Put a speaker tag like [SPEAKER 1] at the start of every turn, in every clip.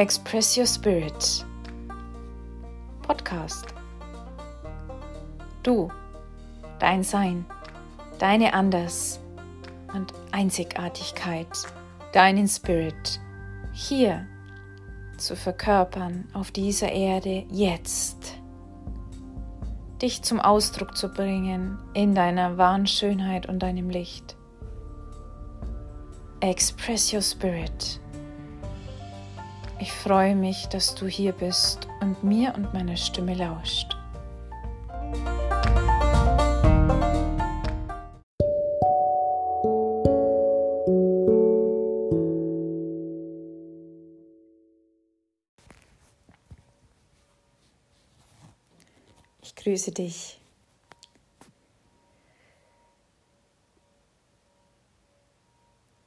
[SPEAKER 1] Express Your Spirit Podcast. Du, dein Sein, deine Anders und Einzigartigkeit, deinen Spirit hier zu verkörpern auf dieser Erde jetzt. Dich zum Ausdruck zu bringen in deiner wahren Schönheit und deinem Licht. Express Your Spirit ich freue mich, dass du hier bist und mir und meiner Stimme lauscht. Ich grüße dich.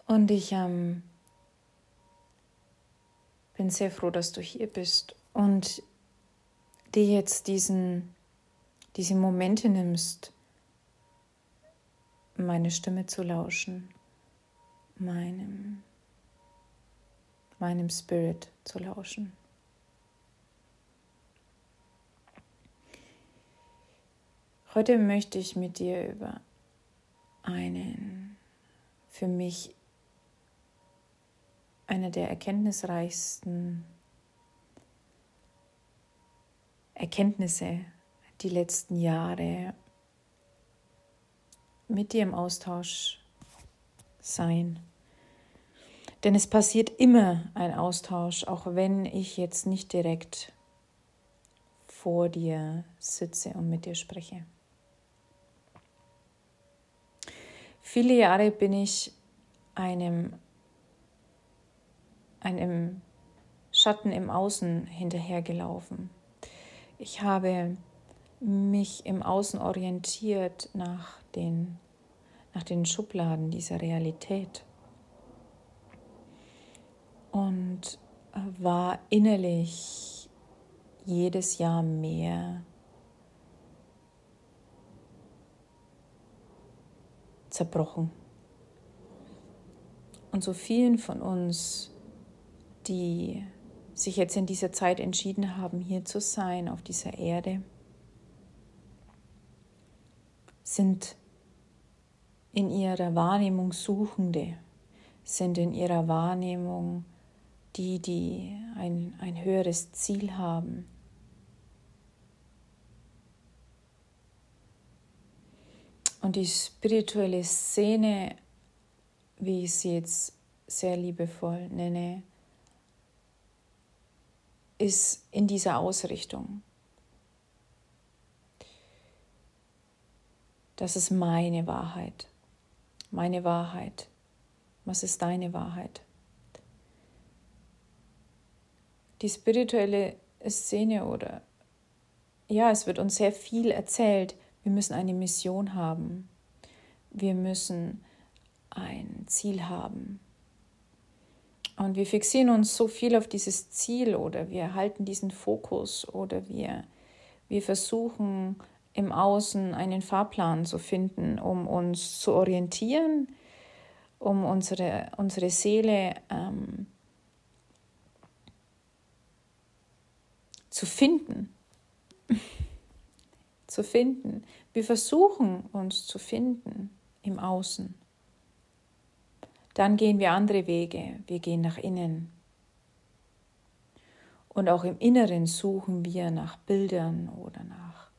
[SPEAKER 1] Und ich ähm, bin sehr froh, dass du hier bist und dir jetzt diesen, diese Momente nimmst, meine Stimme zu lauschen, meinem, meinem Spirit zu lauschen. Heute möchte ich mit dir über einen für mich eine der erkenntnisreichsten Erkenntnisse die letzten Jahre mit dir im Austausch sein. Denn es passiert immer ein Austausch, auch wenn ich jetzt nicht direkt vor dir sitze und mit dir spreche. Viele Jahre bin ich einem einem Schatten im Außen hinterhergelaufen. Ich habe mich im Außen orientiert nach den, nach den Schubladen dieser Realität und war innerlich jedes Jahr mehr zerbrochen. Und so vielen von uns die sich jetzt in dieser Zeit entschieden haben, hier zu sein, auf dieser Erde, sind in ihrer Wahrnehmung Suchende, sind in ihrer Wahrnehmung die, die ein, ein höheres Ziel haben. Und die spirituelle Szene, wie ich sie jetzt sehr liebevoll nenne, ist in dieser Ausrichtung. Das ist meine Wahrheit. Meine Wahrheit. Was ist deine Wahrheit? Die spirituelle Szene oder ja, es wird uns sehr viel erzählt. Wir müssen eine Mission haben. Wir müssen ein Ziel haben. Und wir fixieren uns so viel auf dieses Ziel oder wir halten diesen Fokus oder wir, wir versuchen im Außen einen Fahrplan zu finden, um uns zu orientieren, um unsere, unsere Seele ähm, zu finden. zu finden. Wir versuchen uns zu finden im Außen. Dann gehen wir andere Wege. Wir gehen nach innen. Und auch im Inneren suchen wir nach Bildern oder nach,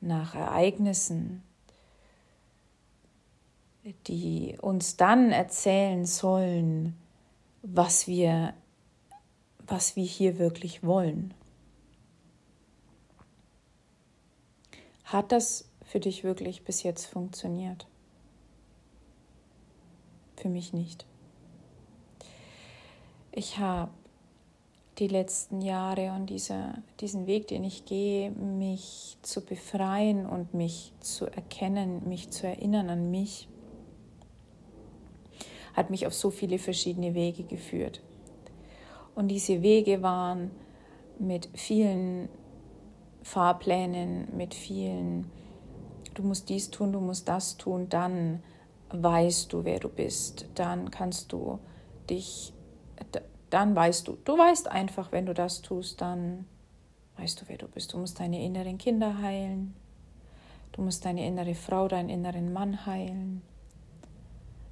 [SPEAKER 1] nach Ereignissen, die uns dann erzählen sollen, was wir, was wir hier wirklich wollen. Hat das für dich wirklich bis jetzt funktioniert? Für mich nicht. Ich habe die letzten Jahre und dieser, diesen Weg, den ich gehe, mich zu befreien und mich zu erkennen, mich zu erinnern an mich, hat mich auf so viele verschiedene Wege geführt. Und diese Wege waren mit vielen Fahrplänen, mit vielen, du musst dies tun, du musst das tun, dann weißt du, wer du bist, dann kannst du dich, dann weißt du, du weißt einfach, wenn du das tust, dann weißt du, wer du bist. Du musst deine inneren Kinder heilen. Du musst deine innere Frau, deinen inneren Mann heilen.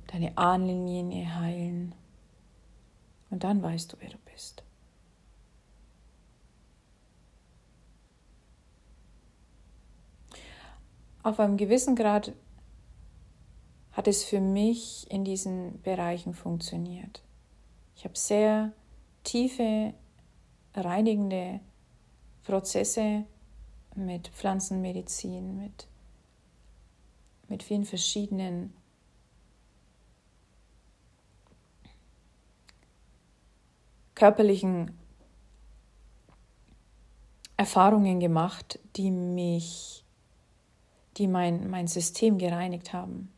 [SPEAKER 1] Deine Ahnenlinie heilen. Und dann weißt du, wer du bist. Auf einem gewissen Grad es für mich in diesen Bereichen funktioniert. Ich habe sehr tiefe, reinigende Prozesse mit Pflanzenmedizin, mit, mit vielen verschiedenen körperlichen Erfahrungen gemacht, die mich, die mein, mein System gereinigt haben.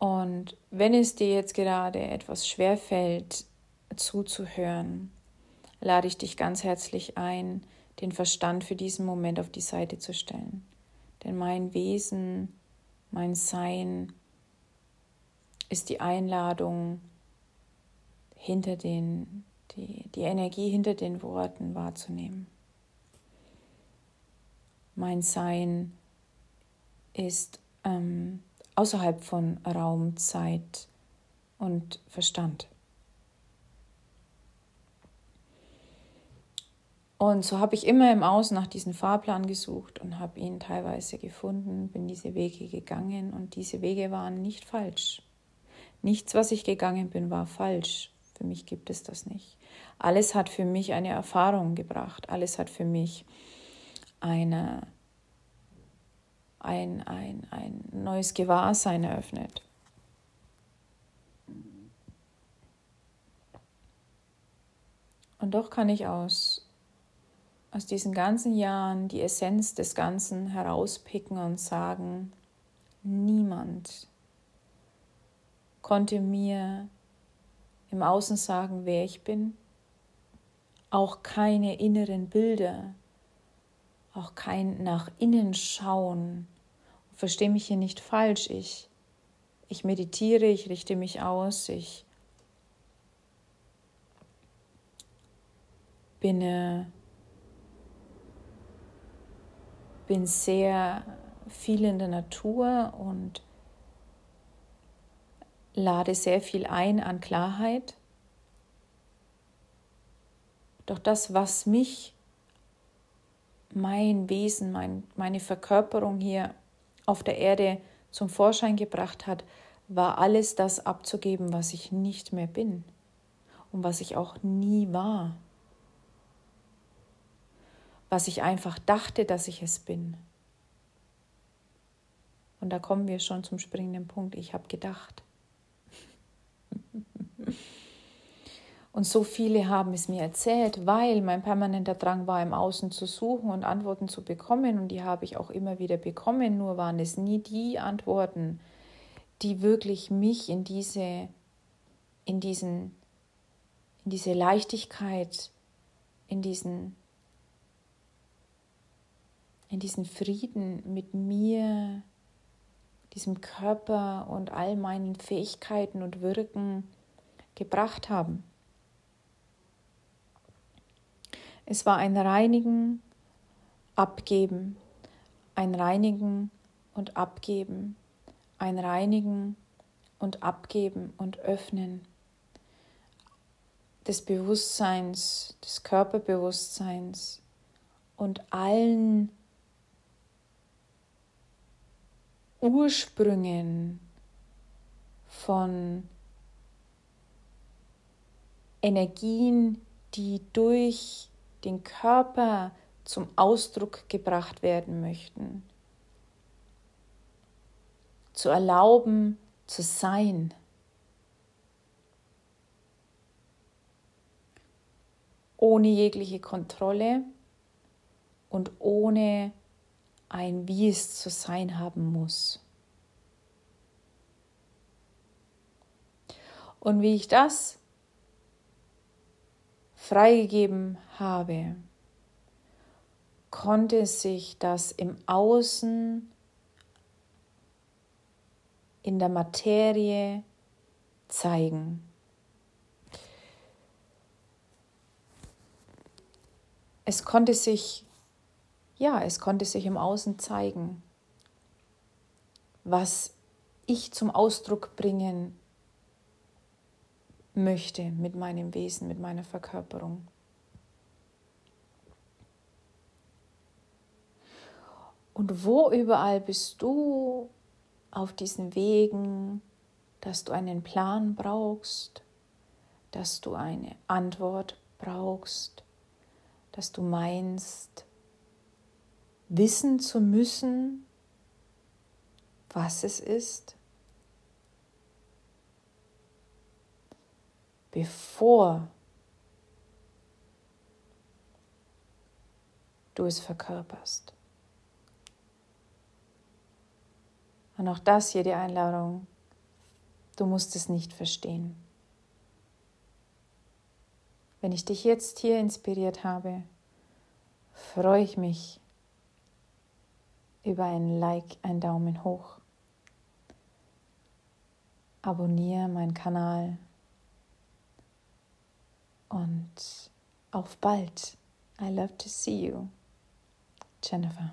[SPEAKER 1] Und wenn es dir jetzt gerade etwas schwer fällt, zuzuhören, lade ich dich ganz herzlich ein, den Verstand für diesen Moment auf die Seite zu stellen. Denn mein Wesen, mein Sein ist die Einladung, hinter den, die, die Energie hinter den Worten wahrzunehmen. Mein Sein ist ähm, außerhalb von Raum, Zeit und Verstand. Und so habe ich immer im Außen nach diesem Fahrplan gesucht und habe ihn teilweise gefunden, bin diese Wege gegangen und diese Wege waren nicht falsch. Nichts, was ich gegangen bin, war falsch. Für mich gibt es das nicht. Alles hat für mich eine Erfahrung gebracht. Alles hat für mich eine ein, ein, ein neues Gewahrsein eröffnet. Und doch kann ich aus, aus diesen ganzen Jahren die Essenz des Ganzen herauspicken und sagen, niemand konnte mir im Außen sagen, wer ich bin, auch keine inneren Bilder, auch kein nach innen schauen. Verstehe mich hier nicht falsch. Ich, ich meditiere, ich richte mich aus, ich bin, äh, bin sehr viel in der Natur und lade sehr viel ein an Klarheit. Doch das, was mich mein Wesen, mein, meine Verkörperung hier auf der Erde zum Vorschein gebracht hat, war alles das abzugeben, was ich nicht mehr bin und was ich auch nie war, was ich einfach dachte, dass ich es bin. Und da kommen wir schon zum springenden Punkt. Ich habe gedacht. Und so viele haben es mir erzählt, weil mein permanenter Drang war, im Außen zu suchen und Antworten zu bekommen. Und die habe ich auch immer wieder bekommen. Nur waren es nie die Antworten, die wirklich mich in diese, in diesen, in diese Leichtigkeit, in diesen, in diesen Frieden mit mir, diesem Körper und all meinen Fähigkeiten und Wirken gebracht haben. Es war ein Reinigen, Abgeben, ein Reinigen und Abgeben, ein Reinigen und Abgeben und Öffnen des Bewusstseins, des Körperbewusstseins und allen Ursprüngen von Energien, die durch den Körper zum Ausdruck gebracht werden möchten. Zu erlauben, zu sein. Ohne jegliche Kontrolle und ohne ein Wie es zu sein haben muss. Und wie ich das freigegeben habe, konnte sich das im Außen in der Materie zeigen. Es konnte sich, ja, es konnte sich im Außen zeigen, was ich zum Ausdruck bringen möchte mit meinem Wesen, mit meiner Verkörperung. Und wo überall bist du auf diesen Wegen, dass du einen Plan brauchst, dass du eine Antwort brauchst, dass du meinst, wissen zu müssen, was es ist, bevor du es verkörperst. Und auch das hier die Einladung, du musst es nicht verstehen. Wenn ich dich jetzt hier inspiriert habe, freue ich mich über ein Like, ein Daumen hoch. Abonniere meinen Kanal und auf bald. I love to see you. Jennifer.